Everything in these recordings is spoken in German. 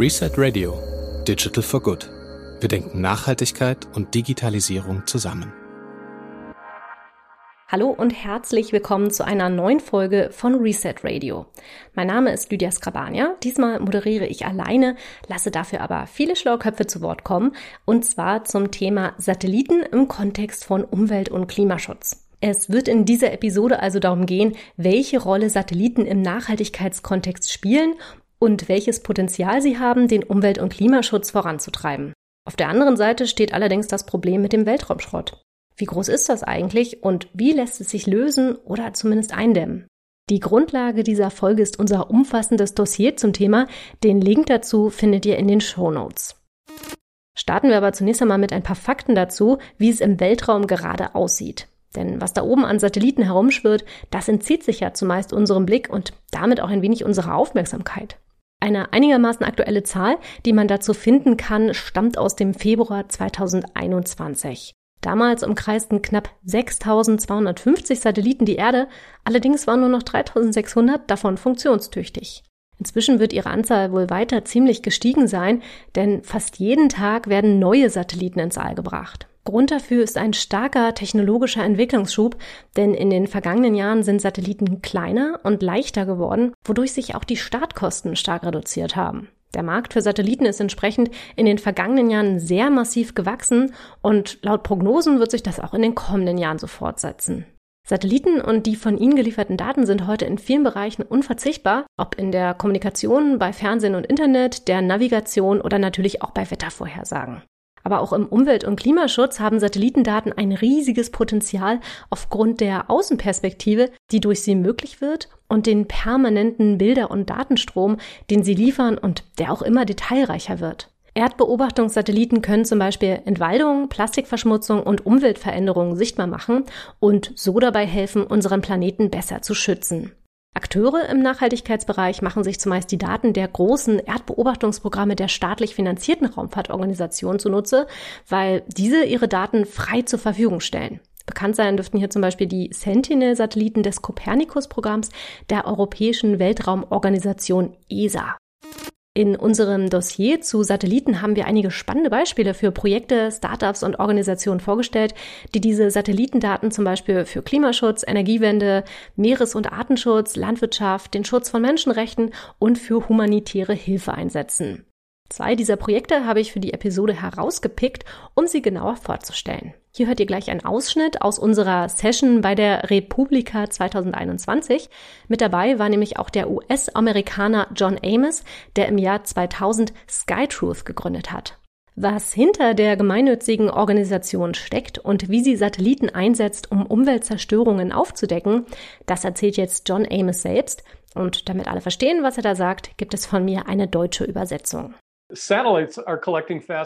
Reset Radio Digital for Good. Wir denken Nachhaltigkeit und Digitalisierung zusammen. Hallo und herzlich willkommen zu einer neuen Folge von Reset Radio. Mein Name ist Lydia Skrabania. Diesmal moderiere ich alleine, lasse dafür aber viele schlaue Köpfe zu Wort kommen, und zwar zum Thema Satelliten im Kontext von Umwelt- und Klimaschutz. Es wird in dieser Episode also darum gehen, welche Rolle Satelliten im Nachhaltigkeitskontext spielen und welches Potenzial sie haben, den Umwelt- und Klimaschutz voranzutreiben. Auf der anderen Seite steht allerdings das Problem mit dem Weltraumschrott. Wie groß ist das eigentlich und wie lässt es sich lösen oder zumindest eindämmen? Die Grundlage dieser Folge ist unser umfassendes Dossier zum Thema. Den Link dazu findet ihr in den Show Notes. Starten wir aber zunächst einmal mit ein paar Fakten dazu, wie es im Weltraum gerade aussieht. Denn was da oben an Satelliten herumschwirrt, das entzieht sich ja zumeist unserem Blick und damit auch ein wenig unserer Aufmerksamkeit. Eine einigermaßen aktuelle Zahl, die man dazu finden kann, stammt aus dem Februar 2021. Damals umkreisten knapp 6250 Satelliten die Erde, allerdings waren nur noch 3600 davon funktionstüchtig. Inzwischen wird ihre Anzahl wohl weiter ziemlich gestiegen sein, denn fast jeden Tag werden neue Satelliten ins All gebracht. Grund dafür ist ein starker technologischer Entwicklungsschub, denn in den vergangenen Jahren sind Satelliten kleiner und leichter geworden, wodurch sich auch die Startkosten stark reduziert haben. Der Markt für Satelliten ist entsprechend in den vergangenen Jahren sehr massiv gewachsen und laut Prognosen wird sich das auch in den kommenden Jahren so fortsetzen. Satelliten und die von ihnen gelieferten Daten sind heute in vielen Bereichen unverzichtbar, ob in der Kommunikation, bei Fernsehen und Internet, der Navigation oder natürlich auch bei Wettervorhersagen. Aber auch im Umwelt- und Klimaschutz haben Satellitendaten ein riesiges Potenzial aufgrund der Außenperspektive, die durch sie möglich wird und den permanenten Bilder- und Datenstrom, den sie liefern und der auch immer detailreicher wird. Erdbeobachtungssatelliten können zum Beispiel Entwaldung, Plastikverschmutzung und Umweltveränderungen sichtbar machen und so dabei helfen, unseren Planeten besser zu schützen. Akteure im Nachhaltigkeitsbereich machen sich zumeist die Daten der großen Erdbeobachtungsprogramme der staatlich finanzierten Raumfahrtorganisationen zunutze, weil diese ihre Daten frei zur Verfügung stellen. Bekannt sein dürften hier zum Beispiel die Sentinel-Satelliten des Copernicus-Programms der Europäischen Weltraumorganisation ESA. In unserem Dossier zu Satelliten haben wir einige spannende Beispiele für Projekte, Startups und Organisationen vorgestellt, die diese Satellitendaten zum Beispiel für Klimaschutz, Energiewende, Meeres- und Artenschutz, Landwirtschaft, den Schutz von Menschenrechten und für humanitäre Hilfe einsetzen. Zwei dieser Projekte habe ich für die Episode herausgepickt, um sie genauer vorzustellen. Hier hört ihr gleich einen Ausschnitt aus unserer Session bei der Republika 2021. Mit dabei war nämlich auch der US-Amerikaner John Amos, der im Jahr 2000 SkyTruth gegründet hat. Was hinter der gemeinnützigen Organisation steckt und wie sie Satelliten einsetzt, um Umweltzerstörungen aufzudecken, das erzählt jetzt John Amos selbst. Und damit alle verstehen, was er da sagt, gibt es von mir eine deutsche Übersetzung.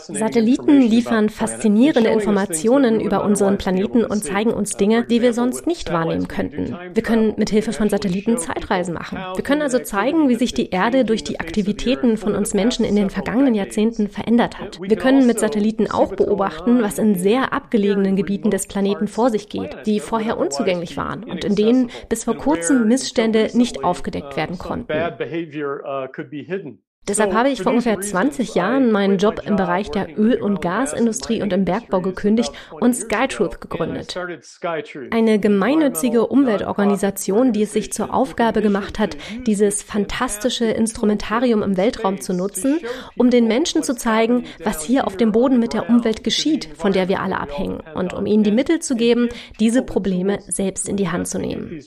Satelliten liefern faszinierende Informationen über unseren Planeten und zeigen uns Dinge, die wir sonst nicht wahrnehmen könnten. Wir können mit Hilfe von Satelliten Zeitreisen machen. Wir können also zeigen, wie sich die Erde durch die Aktivitäten von uns Menschen in den vergangenen Jahrzehnten verändert hat. Wir können mit Satelliten auch beobachten, was in sehr abgelegenen Gebieten des Planeten vor sich geht, die vorher unzugänglich waren und in denen bis vor kurzem Missstände nicht aufgedeckt werden konnten. Deshalb habe ich vor ungefähr 20 Jahren meinen Job im Bereich der Öl- und Gasindustrie und im Bergbau gekündigt und SkyTruth gegründet. Eine gemeinnützige Umweltorganisation, die es sich zur Aufgabe gemacht hat, dieses fantastische Instrumentarium im Weltraum zu nutzen, um den Menschen zu zeigen, was hier auf dem Boden mit der Umwelt geschieht, von der wir alle abhängen, und um ihnen die Mittel zu geben, diese Probleme selbst in die Hand zu nehmen.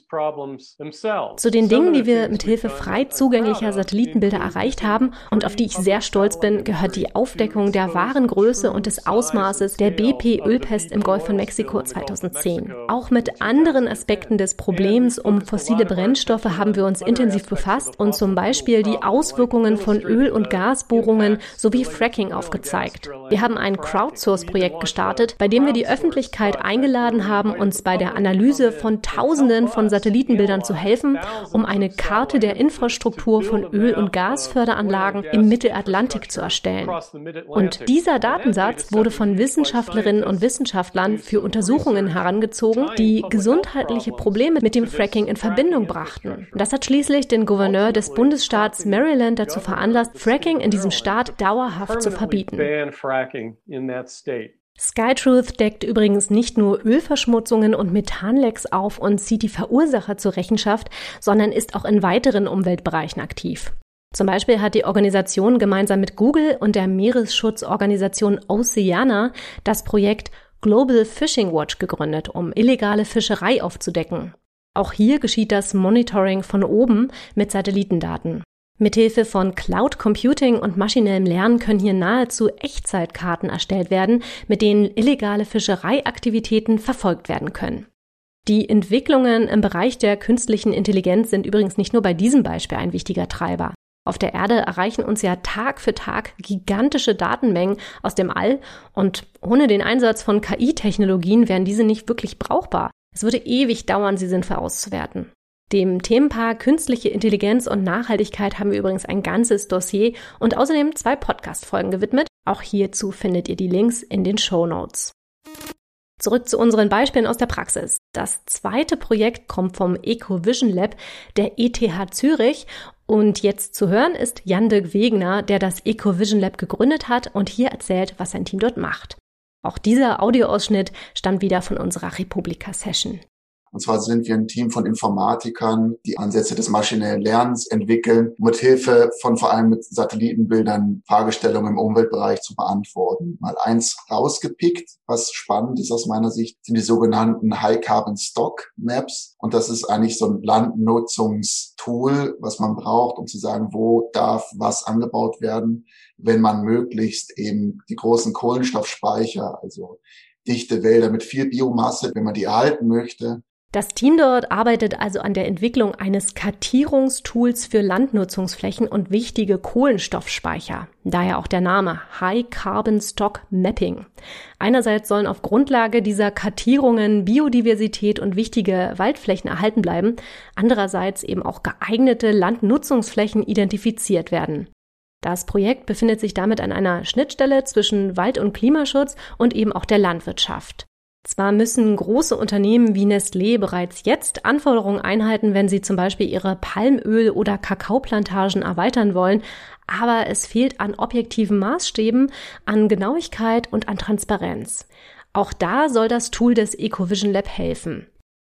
Zu den Dingen, die wir mit Hilfe frei zugänglicher Satellitenbilder erreicht haben, haben und auf die ich sehr stolz bin, gehört die Aufdeckung der wahren Größe und des Ausmaßes der BP-Ölpest im Golf von Mexiko 2010. Auch mit anderen Aspekten des Problems um fossile Brennstoffe haben wir uns intensiv befasst und zum Beispiel die Auswirkungen von Öl- und Gasbohrungen sowie Fracking aufgezeigt. Wir haben ein Crowdsource-Projekt gestartet, bei dem wir die Öffentlichkeit eingeladen haben, uns bei der Analyse von Tausenden von Satellitenbildern zu helfen, um eine Karte der Infrastruktur von Öl- und Gasförderanlagen Wetterlagen im Mittelatlantik zu erstellen. Und dieser Datensatz wurde von Wissenschaftlerinnen und Wissenschaftlern für Untersuchungen herangezogen, die gesundheitliche Probleme mit dem Fracking in Verbindung brachten. Das hat schließlich den Gouverneur des Bundesstaats Maryland dazu veranlasst, Fracking in diesem Staat dauerhaft zu verbieten. Skytruth deckt übrigens nicht nur Ölverschmutzungen und Methanlecks auf und zieht die Verursacher zur Rechenschaft, sondern ist auch in weiteren Umweltbereichen aktiv. Zum Beispiel hat die Organisation gemeinsam mit Google und der Meeresschutzorganisation Oceana das Projekt Global Fishing Watch gegründet, um illegale Fischerei aufzudecken. Auch hier geschieht das Monitoring von oben mit Satellitendaten. Mithilfe von Cloud Computing und maschinellem Lernen können hier nahezu Echtzeitkarten erstellt werden, mit denen illegale Fischereiaktivitäten verfolgt werden können. Die Entwicklungen im Bereich der künstlichen Intelligenz sind übrigens nicht nur bei diesem Beispiel ein wichtiger Treiber. Auf der Erde erreichen uns ja Tag für Tag gigantische Datenmengen aus dem All und ohne den Einsatz von KI-Technologien wären diese nicht wirklich brauchbar. Es würde ewig dauern, sie sinnvoll auszuwerten. Dem Themenpaar Künstliche Intelligenz und Nachhaltigkeit haben wir übrigens ein ganzes Dossier und außerdem zwei Podcast-Folgen gewidmet. Auch hierzu findet ihr die Links in den Show Notes. Zurück zu unseren Beispielen aus der Praxis. Das zweite Projekt kommt vom EcoVision Lab der ETH Zürich und jetzt zu hören ist Jan de Wegner, der das EcoVision Lab gegründet hat und hier erzählt, was sein Team dort macht. Auch dieser Audioausschnitt stammt wieder von unserer Republika-Session. Und zwar sind wir ein Team von Informatikern, die Ansätze des maschinellen Lernens entwickeln, mit Hilfe von vor allem mit Satellitenbildern Fragestellungen im Umweltbereich zu beantworten. Mal eins rausgepickt, was spannend ist aus meiner Sicht, sind die sogenannten High Carbon Stock Maps. Und das ist eigentlich so ein Landnutzungstool, was man braucht, um zu sagen, wo darf was angebaut werden, wenn man möglichst eben die großen Kohlenstoffspeicher, also dichte Wälder mit viel Biomasse, wenn man die erhalten möchte, das Team dort arbeitet also an der Entwicklung eines Kartierungstools für Landnutzungsflächen und wichtige Kohlenstoffspeicher. Daher auch der Name High Carbon Stock Mapping. Einerseits sollen auf Grundlage dieser Kartierungen Biodiversität und wichtige Waldflächen erhalten bleiben, andererseits eben auch geeignete Landnutzungsflächen identifiziert werden. Das Projekt befindet sich damit an einer Schnittstelle zwischen Wald- und Klimaschutz und eben auch der Landwirtschaft. Zwar müssen große Unternehmen wie Nestlé bereits jetzt Anforderungen einhalten, wenn sie zum Beispiel ihre Palmöl- oder Kakaoplantagen erweitern wollen, aber es fehlt an objektiven Maßstäben, an Genauigkeit und an Transparenz. Auch da soll das Tool des EcoVision Lab helfen.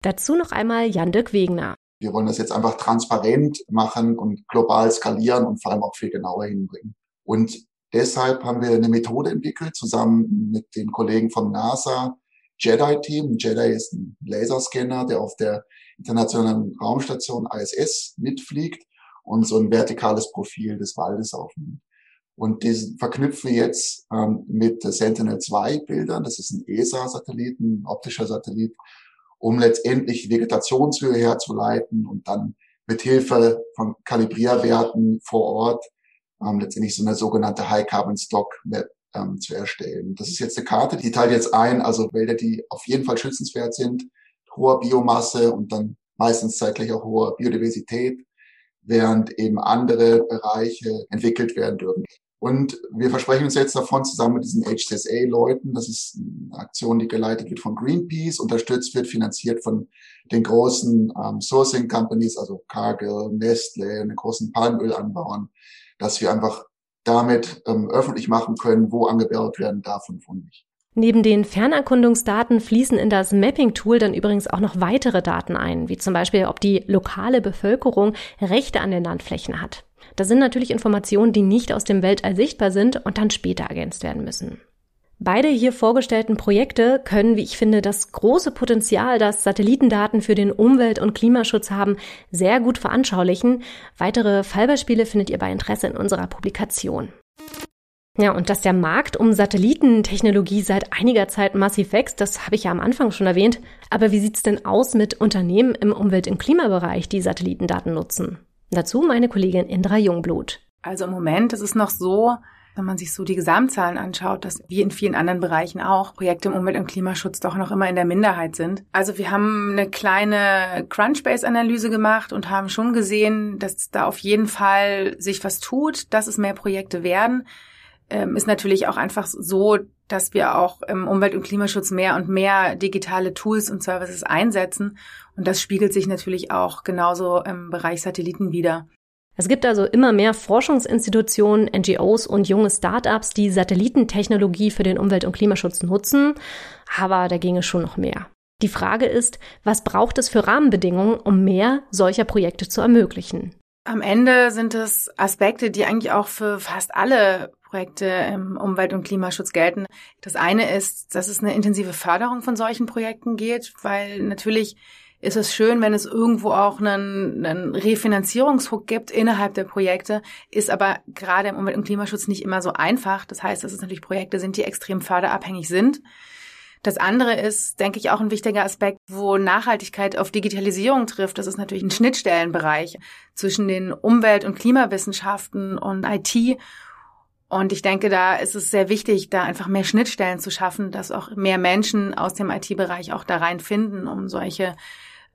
Dazu noch einmal Jan-Dirk Wegner. Wir wollen das jetzt einfach transparent machen und global skalieren und vor allem auch viel genauer hinbringen. Und deshalb haben wir eine Methode entwickelt, zusammen mit den Kollegen vom NASA, JEDI-Team. JEDI ist ein Laserscanner, der auf der internationalen Raumstation ISS mitfliegt und so ein vertikales Profil des Waldes aufnimmt. Und diesen verknüpfen wir jetzt ähm, mit Sentinel-2-Bildern. Das ist ein ESA-Satellit, ein optischer Satellit, um letztendlich Vegetationshöhe herzuleiten und dann mit Hilfe von Kalibrierwerten vor Ort ähm, letztendlich so eine sogenannte High Carbon Stock Map ähm, zu erstellen. Das ist jetzt eine Karte, die teilt jetzt ein, also Wälder, die auf jeden Fall schützenswert sind, hoher Biomasse und dann meistens zeitgleich auch hoher Biodiversität, während eben andere Bereiche entwickelt werden dürfen. Und wir versprechen uns jetzt davon, zusammen mit diesen HCSA-Leuten, das ist eine Aktion, die geleitet wird von Greenpeace, unterstützt wird, finanziert von den großen ähm, Sourcing Companies, also Cargill, Nestle, den großen Palmölanbauern, dass wir einfach damit ähm, öffentlich machen können, wo angebaut werden darf und wo nicht. Neben den Fernerkundungsdaten fließen in das Mapping-Tool dann übrigens auch noch weitere Daten ein, wie zum Beispiel, ob die lokale Bevölkerung Rechte an den Landflächen hat. Das sind natürlich Informationen, die nicht aus dem Weltall sichtbar sind und dann später ergänzt werden müssen. Beide hier vorgestellten Projekte können, wie ich finde, das große Potenzial, das Satellitendaten für den Umwelt- und Klimaschutz haben, sehr gut veranschaulichen. Weitere Fallbeispiele findet ihr bei Interesse in unserer Publikation. Ja, und dass der Markt um Satellitentechnologie seit einiger Zeit massiv wächst, das habe ich ja am Anfang schon erwähnt. Aber wie sieht's denn aus mit Unternehmen im Umwelt- und Klimabereich, die Satellitendaten nutzen? Dazu meine Kollegin Indra Jungblut. Also im Moment ist es noch so, wenn man sich so die Gesamtzahlen anschaut, dass wie in vielen anderen Bereichen auch Projekte im Umwelt- und Klimaschutz doch noch immer in der Minderheit sind. Also wir haben eine kleine Crunchbase-Analyse gemacht und haben schon gesehen, dass da auf jeden Fall sich was tut, dass es mehr Projekte werden. Ähm, ist natürlich auch einfach so, dass wir auch im Umwelt- und Klimaschutz mehr und mehr digitale Tools und Services einsetzen. Und das spiegelt sich natürlich auch genauso im Bereich Satelliten wieder. Es gibt also immer mehr Forschungsinstitutionen, NGOs und junge Startups, die Satellitentechnologie für den Umwelt- und Klimaschutz nutzen, aber da ginge schon noch mehr. Die Frage ist, was braucht es für Rahmenbedingungen, um mehr solcher Projekte zu ermöglichen? Am Ende sind es Aspekte, die eigentlich auch für fast alle Projekte im Umwelt- und Klimaschutz gelten. Das eine ist, dass es eine intensive Förderung von solchen Projekten geht, weil natürlich ist es schön, wenn es irgendwo auch einen, einen Refinanzierungshook gibt innerhalb der Projekte, ist aber gerade im Umwelt- und Klimaschutz nicht immer so einfach. Das heißt, dass es natürlich Projekte sind, die extrem förderabhängig sind. Das andere ist, denke ich, auch ein wichtiger Aspekt, wo Nachhaltigkeit auf Digitalisierung trifft. Das ist natürlich ein Schnittstellenbereich zwischen den Umwelt- und Klimawissenschaften und IT. Und ich denke, da ist es sehr wichtig, da einfach mehr Schnittstellen zu schaffen, dass auch mehr Menschen aus dem IT-Bereich auch da rein finden, um solche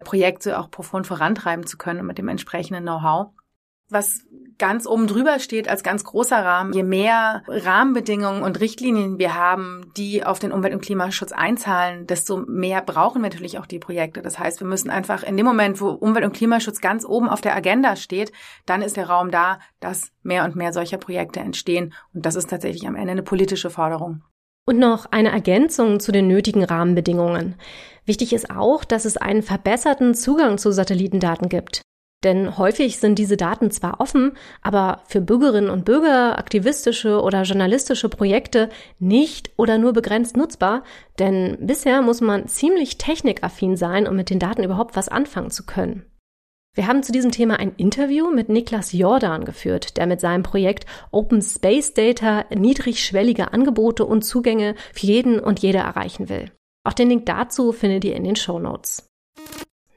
Projekte auch profund vorantreiben zu können mit dem entsprechenden Know-how. Was ganz oben drüber steht als ganz großer Rahmen, je mehr Rahmenbedingungen und Richtlinien wir haben, die auf den Umwelt- und Klimaschutz einzahlen, desto mehr brauchen wir natürlich auch die Projekte. Das heißt, wir müssen einfach in dem Moment, wo Umwelt- und Klimaschutz ganz oben auf der Agenda steht, dann ist der Raum da, dass mehr und mehr solcher Projekte entstehen. Und das ist tatsächlich am Ende eine politische Forderung. Und noch eine Ergänzung zu den nötigen Rahmenbedingungen. Wichtig ist auch, dass es einen verbesserten Zugang zu Satellitendaten gibt. Denn häufig sind diese Daten zwar offen, aber für Bürgerinnen und Bürger, aktivistische oder journalistische Projekte nicht oder nur begrenzt nutzbar, denn bisher muss man ziemlich technikaffin sein, um mit den Daten überhaupt was anfangen zu können. Wir haben zu diesem Thema ein Interview mit Niklas Jordan geführt, der mit seinem Projekt Open Space Data niedrigschwellige Angebote und Zugänge für jeden und jede erreichen will. Auch den Link dazu findet ihr in den Show Notes.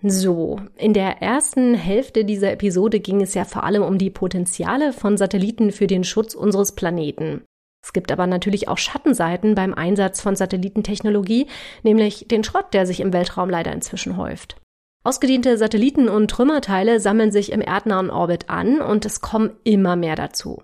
So, in der ersten Hälfte dieser Episode ging es ja vor allem um die Potenziale von Satelliten für den Schutz unseres Planeten. Es gibt aber natürlich auch Schattenseiten beim Einsatz von Satellitentechnologie, nämlich den Schrott, der sich im Weltraum leider inzwischen häuft. Ausgediente Satelliten und Trümmerteile sammeln sich im erdnahen Orbit an und es kommen immer mehr dazu.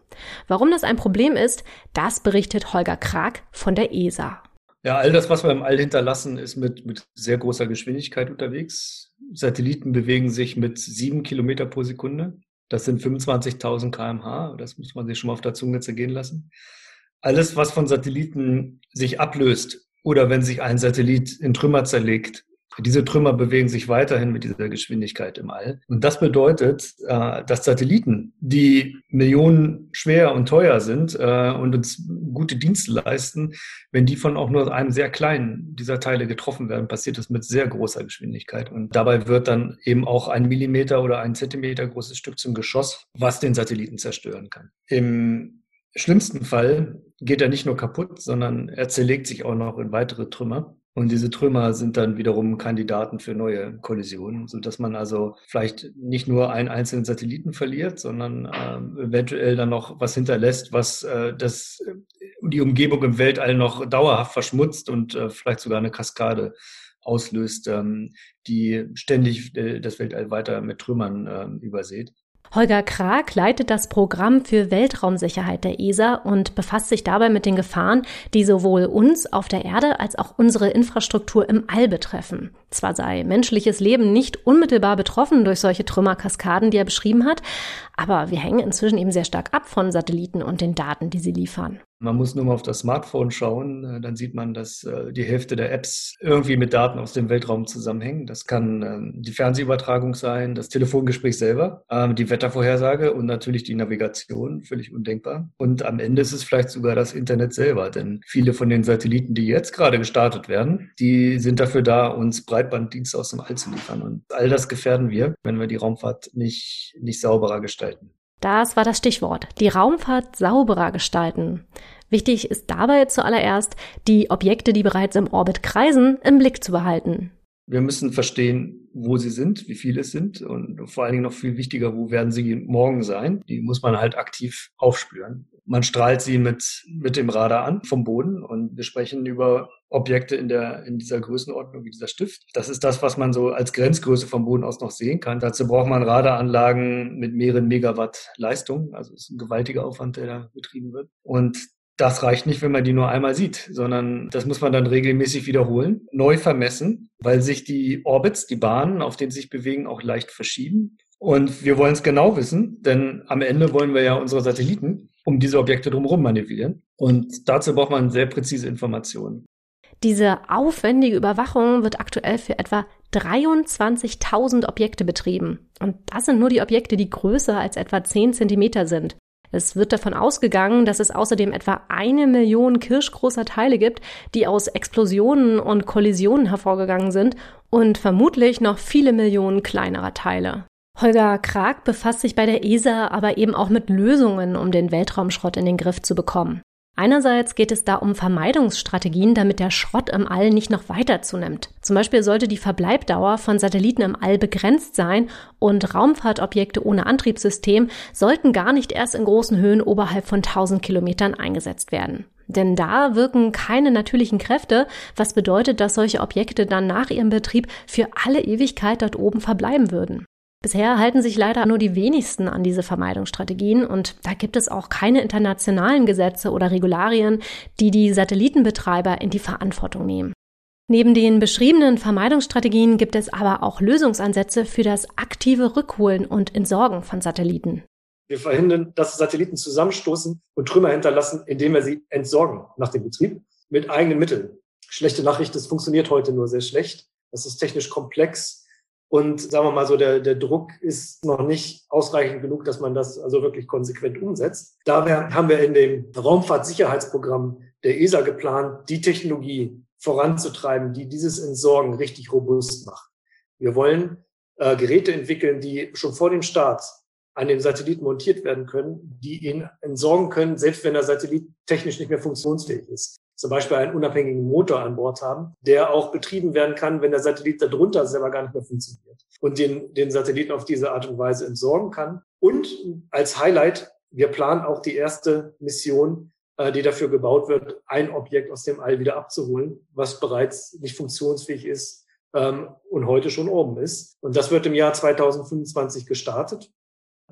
Warum das ein Problem ist, das berichtet Holger Krag von der ESA. Ja, all das, was wir im All hinterlassen, ist mit, mit sehr großer Geschwindigkeit unterwegs. Satelliten bewegen sich mit sieben Kilometer pro Sekunde. Das sind 25.000 kmh. Das muss man sich schon mal auf der Zunge zergehen lassen. Alles, was von Satelliten sich ablöst oder wenn sich ein Satellit in Trümmer zerlegt, diese Trümmer bewegen sich weiterhin mit dieser Geschwindigkeit im All. Und das bedeutet, äh, dass Satelliten, die Millionen schwer und teuer sind äh, und uns gute Dienste leisten, wenn die von auch nur einem sehr kleinen dieser Teile getroffen werden, passiert das mit sehr großer Geschwindigkeit. Und dabei wird dann eben auch ein Millimeter oder ein Zentimeter großes Stück zum Geschoss, was den Satelliten zerstören kann. Im schlimmsten Fall geht er nicht nur kaputt, sondern er zerlegt sich auch noch in weitere Trümmer. Und diese Trümmer sind dann wiederum Kandidaten für neue Kollisionen, so dass man also vielleicht nicht nur einen einzelnen Satelliten verliert, sondern äh, eventuell dann noch was hinterlässt, was äh, das, die Umgebung im Weltall noch dauerhaft verschmutzt und äh, vielleicht sogar eine Kaskade auslöst, ähm, die ständig äh, das Weltall weiter mit Trümmern äh, übersät. Holger Krag leitet das Programm für Weltraumsicherheit der ESA und befasst sich dabei mit den Gefahren, die sowohl uns auf der Erde als auch unsere Infrastruktur im All betreffen. Zwar sei menschliches Leben nicht unmittelbar betroffen durch solche Trümmerkaskaden, die er beschrieben hat, aber wir hängen inzwischen eben sehr stark ab von Satelliten und den Daten, die sie liefern. Man muss nur mal auf das Smartphone schauen, äh, dann sieht man, dass äh, die Hälfte der Apps irgendwie mit Daten aus dem Weltraum zusammenhängen. Das kann ähm, die Fernsehübertragung sein, das Telefongespräch selber, ähm, die Wettervorhersage und natürlich die Navigation, völlig undenkbar. Und am Ende ist es vielleicht sogar das Internet selber, denn viele von den Satelliten, die jetzt gerade gestartet werden, die sind dafür da, uns Breitbanddienste aus dem All zu liefern. Und all das gefährden wir, wenn wir die Raumfahrt nicht, nicht sauberer gestalten. Das war das Stichwort. Die Raumfahrt sauberer gestalten. Wichtig ist dabei zuallererst, die Objekte, die bereits im Orbit kreisen, im Blick zu behalten. Wir müssen verstehen, wo sie sind, wie viele es sind und vor allen Dingen noch viel wichtiger, wo werden sie morgen sein. Die muss man halt aktiv aufspüren. Man strahlt sie mit, mit dem Radar an vom Boden und wir sprechen über Objekte in der, in dieser Größenordnung wie dieser Stift. Das ist das, was man so als Grenzgröße vom Boden aus noch sehen kann. Dazu braucht man Radaranlagen mit mehreren Megawatt Leistung. Also es ist ein gewaltiger Aufwand, der da betrieben wird. Und das reicht nicht, wenn man die nur einmal sieht, sondern das muss man dann regelmäßig wiederholen, neu vermessen, weil sich die Orbits, die Bahnen, auf denen sie sich bewegen, auch leicht verschieben. Und wir wollen es genau wissen, denn am Ende wollen wir ja unsere Satelliten um diese Objekte drumherum manövrieren. Und dazu braucht man sehr präzise Informationen. Diese aufwendige Überwachung wird aktuell für etwa 23.000 Objekte betrieben. Und das sind nur die Objekte, die größer als etwa 10 Zentimeter sind. Es wird davon ausgegangen, dass es außerdem etwa eine Million kirschgroßer Teile gibt, die aus Explosionen und Kollisionen hervorgegangen sind und vermutlich noch viele Millionen kleinerer Teile. Holger Krag befasst sich bei der ESA aber eben auch mit Lösungen, um den Weltraumschrott in den Griff zu bekommen. Einerseits geht es da um Vermeidungsstrategien, damit der Schrott im All nicht noch weiter zunimmt. Zum Beispiel sollte die Verbleibdauer von Satelliten im All begrenzt sein und Raumfahrtobjekte ohne Antriebssystem sollten gar nicht erst in großen Höhen oberhalb von 1000 Kilometern eingesetzt werden. Denn da wirken keine natürlichen Kräfte, was bedeutet, dass solche Objekte dann nach ihrem Betrieb für alle Ewigkeit dort oben verbleiben würden. Bisher halten sich leider nur die wenigsten an diese Vermeidungsstrategien und da gibt es auch keine internationalen Gesetze oder Regularien, die die Satellitenbetreiber in die Verantwortung nehmen. Neben den beschriebenen Vermeidungsstrategien gibt es aber auch Lösungsansätze für das aktive Rückholen und Entsorgen von Satelliten. Wir verhindern, dass Satelliten zusammenstoßen und Trümmer hinterlassen, indem wir sie entsorgen nach dem Betrieb mit eigenen Mitteln. Schlechte Nachricht, das funktioniert heute nur sehr schlecht. Das ist technisch komplex und sagen wir mal so, der, der Druck ist noch nicht ausreichend genug, dass man das also wirklich konsequent umsetzt. Daher haben wir in dem Raumfahrtsicherheitsprogramm der ESA geplant, die Technologie voranzutreiben, die dieses Entsorgen richtig robust macht. Wir wollen äh, Geräte entwickeln, die schon vor dem Start an den Satelliten montiert werden können, die ihn entsorgen können, selbst wenn der Satellit technisch nicht mehr funktionsfähig ist zum Beispiel einen unabhängigen Motor an Bord haben, der auch betrieben werden kann, wenn der Satellit darunter selber gar nicht mehr funktioniert und den, den Satelliten auf diese Art und Weise entsorgen kann. Und als Highlight, wir planen auch die erste Mission, äh, die dafür gebaut wird, ein Objekt aus dem All wieder abzuholen, was bereits nicht funktionsfähig ist ähm, und heute schon oben ist. Und das wird im Jahr 2025 gestartet.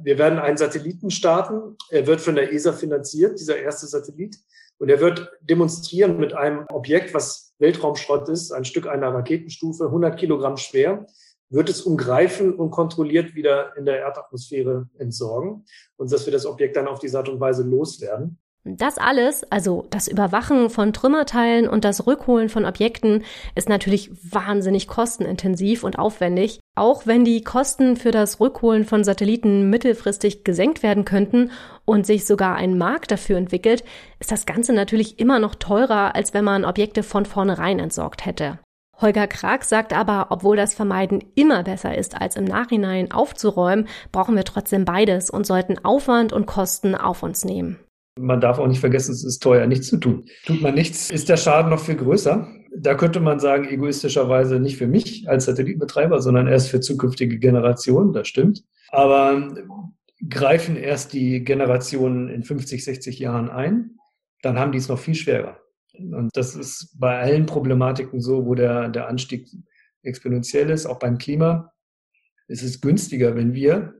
Wir werden einen Satelliten starten. Er wird von der ESA finanziert, dieser erste Satellit. Und er wird demonstrieren mit einem Objekt, was Weltraumschrott ist, ein Stück einer Raketenstufe, 100 Kilogramm schwer, wird es umgreifen und kontrolliert wieder in der Erdatmosphäre entsorgen und dass wir das Objekt dann auf diese Art und Weise loswerden. Das alles, also das Überwachen von Trümmerteilen und das Rückholen von Objekten, ist natürlich wahnsinnig kostenintensiv und aufwendig. Auch wenn die Kosten für das Rückholen von Satelliten mittelfristig gesenkt werden könnten und sich sogar ein Markt dafür entwickelt, ist das Ganze natürlich immer noch teurer, als wenn man Objekte von vornherein entsorgt hätte. Holger Krag sagt aber, obwohl das Vermeiden immer besser ist, als im Nachhinein aufzuräumen, brauchen wir trotzdem beides und sollten Aufwand und Kosten auf uns nehmen. Man darf auch nicht vergessen, es ist teuer, nichts zu tun. Tut man nichts, ist der Schaden noch viel größer. Da könnte man sagen, egoistischerweise nicht für mich als Satellitenbetreiber, sondern erst für zukünftige Generationen, das stimmt. Aber greifen erst die Generationen in 50, 60 Jahren ein, dann haben die es noch viel schwerer. Und das ist bei allen Problematiken so, wo der, der Anstieg exponentiell ist, auch beim Klima. Es ist günstiger, wenn wir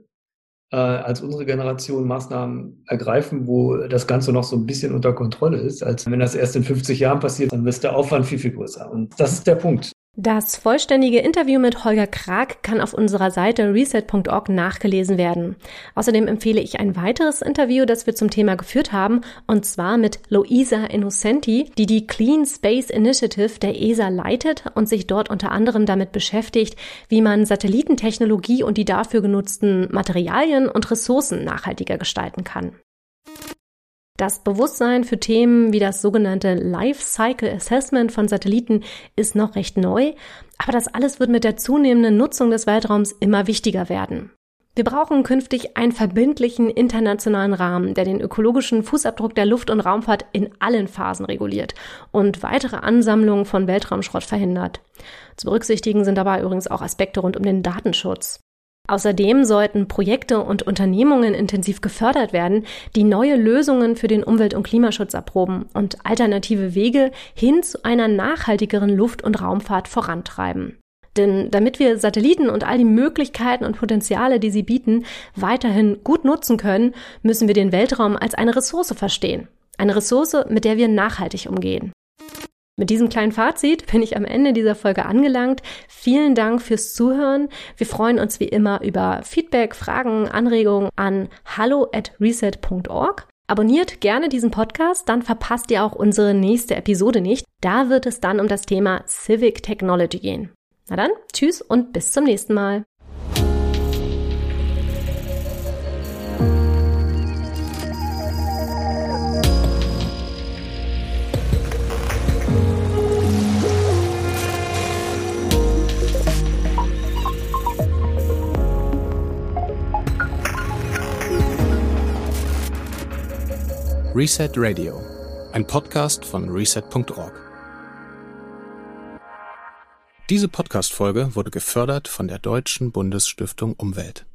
äh, als unsere Generation Maßnahmen ergreifen, wo das Ganze noch so ein bisschen unter Kontrolle ist, als wenn das erst in 50 Jahren passiert, dann ist der Aufwand viel, viel größer. Und das ist der Punkt. Das vollständige Interview mit Holger Krag kann auf unserer Seite reset.org nachgelesen werden. Außerdem empfehle ich ein weiteres Interview, das wir zum Thema geführt haben, und zwar mit Luisa Innocenti, die die Clean Space Initiative der ESA leitet und sich dort unter anderem damit beschäftigt, wie man Satellitentechnologie und die dafür genutzten Materialien und Ressourcen nachhaltiger gestalten kann. Das Bewusstsein für Themen wie das sogenannte Life Cycle Assessment von Satelliten ist noch recht neu, aber das alles wird mit der zunehmenden Nutzung des Weltraums immer wichtiger werden. Wir brauchen künftig einen verbindlichen internationalen Rahmen, der den ökologischen Fußabdruck der Luft- und Raumfahrt in allen Phasen reguliert und weitere Ansammlungen von Weltraumschrott verhindert. Zu berücksichtigen sind dabei übrigens auch Aspekte rund um den Datenschutz. Außerdem sollten Projekte und Unternehmungen intensiv gefördert werden, die neue Lösungen für den Umwelt- und Klimaschutz erproben und alternative Wege hin zu einer nachhaltigeren Luft- und Raumfahrt vorantreiben. Denn damit wir Satelliten und all die Möglichkeiten und Potenziale, die sie bieten, weiterhin gut nutzen können, müssen wir den Weltraum als eine Ressource verstehen. Eine Ressource, mit der wir nachhaltig umgehen. Mit diesem kleinen Fazit bin ich am Ende dieser Folge angelangt. Vielen Dank fürs Zuhören. Wir freuen uns wie immer über Feedback, Fragen, Anregungen an hallo at reset.org. Abonniert gerne diesen Podcast, dann verpasst ihr auch unsere nächste Episode nicht. Da wird es dann um das Thema Civic Technology gehen. Na dann, tschüss und bis zum nächsten Mal. Reset Radio, ein Podcast von reset.org. Diese Podcast-Folge wurde gefördert von der Deutschen Bundesstiftung Umwelt.